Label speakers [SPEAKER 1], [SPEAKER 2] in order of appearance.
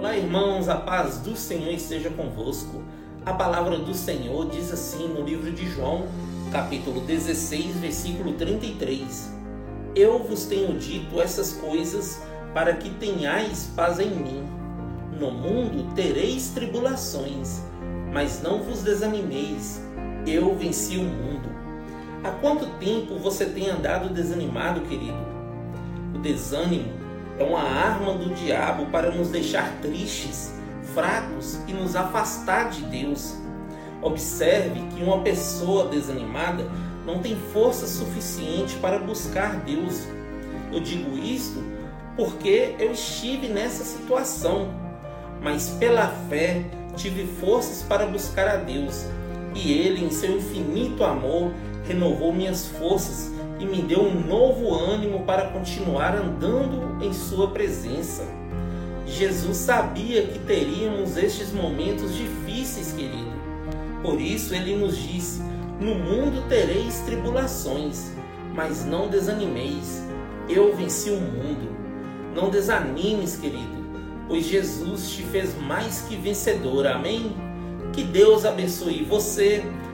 [SPEAKER 1] Olá, irmãos, a paz do Senhor esteja convosco. A palavra do Senhor diz assim no livro de João, capítulo 16, versículo 33: Eu vos tenho dito essas coisas para que tenhais paz em mim. No mundo tereis tribulações, mas não vos desanimeis. Eu venci o mundo. Há quanto tempo você tem andado desanimado, querido? O desânimo é uma arma do diabo para nos deixar tristes, fracos e nos afastar de Deus. Observe que uma pessoa desanimada não tem força suficiente para buscar Deus. Eu digo isto porque eu estive nessa situação, mas pela fé tive forças para buscar a Deus, e Ele, em seu infinito amor, renovou minhas forças e me deu um novo ânimo para continuar andando em Sua presença. Jesus sabia que teríamos estes momentos difíceis, querido. Por isso ele nos disse: No mundo tereis tribulações, mas não desanimeis. Eu venci o mundo. Não desanimes, querido, pois Jesus te fez mais que vencedor. Amém? Que Deus abençoe você,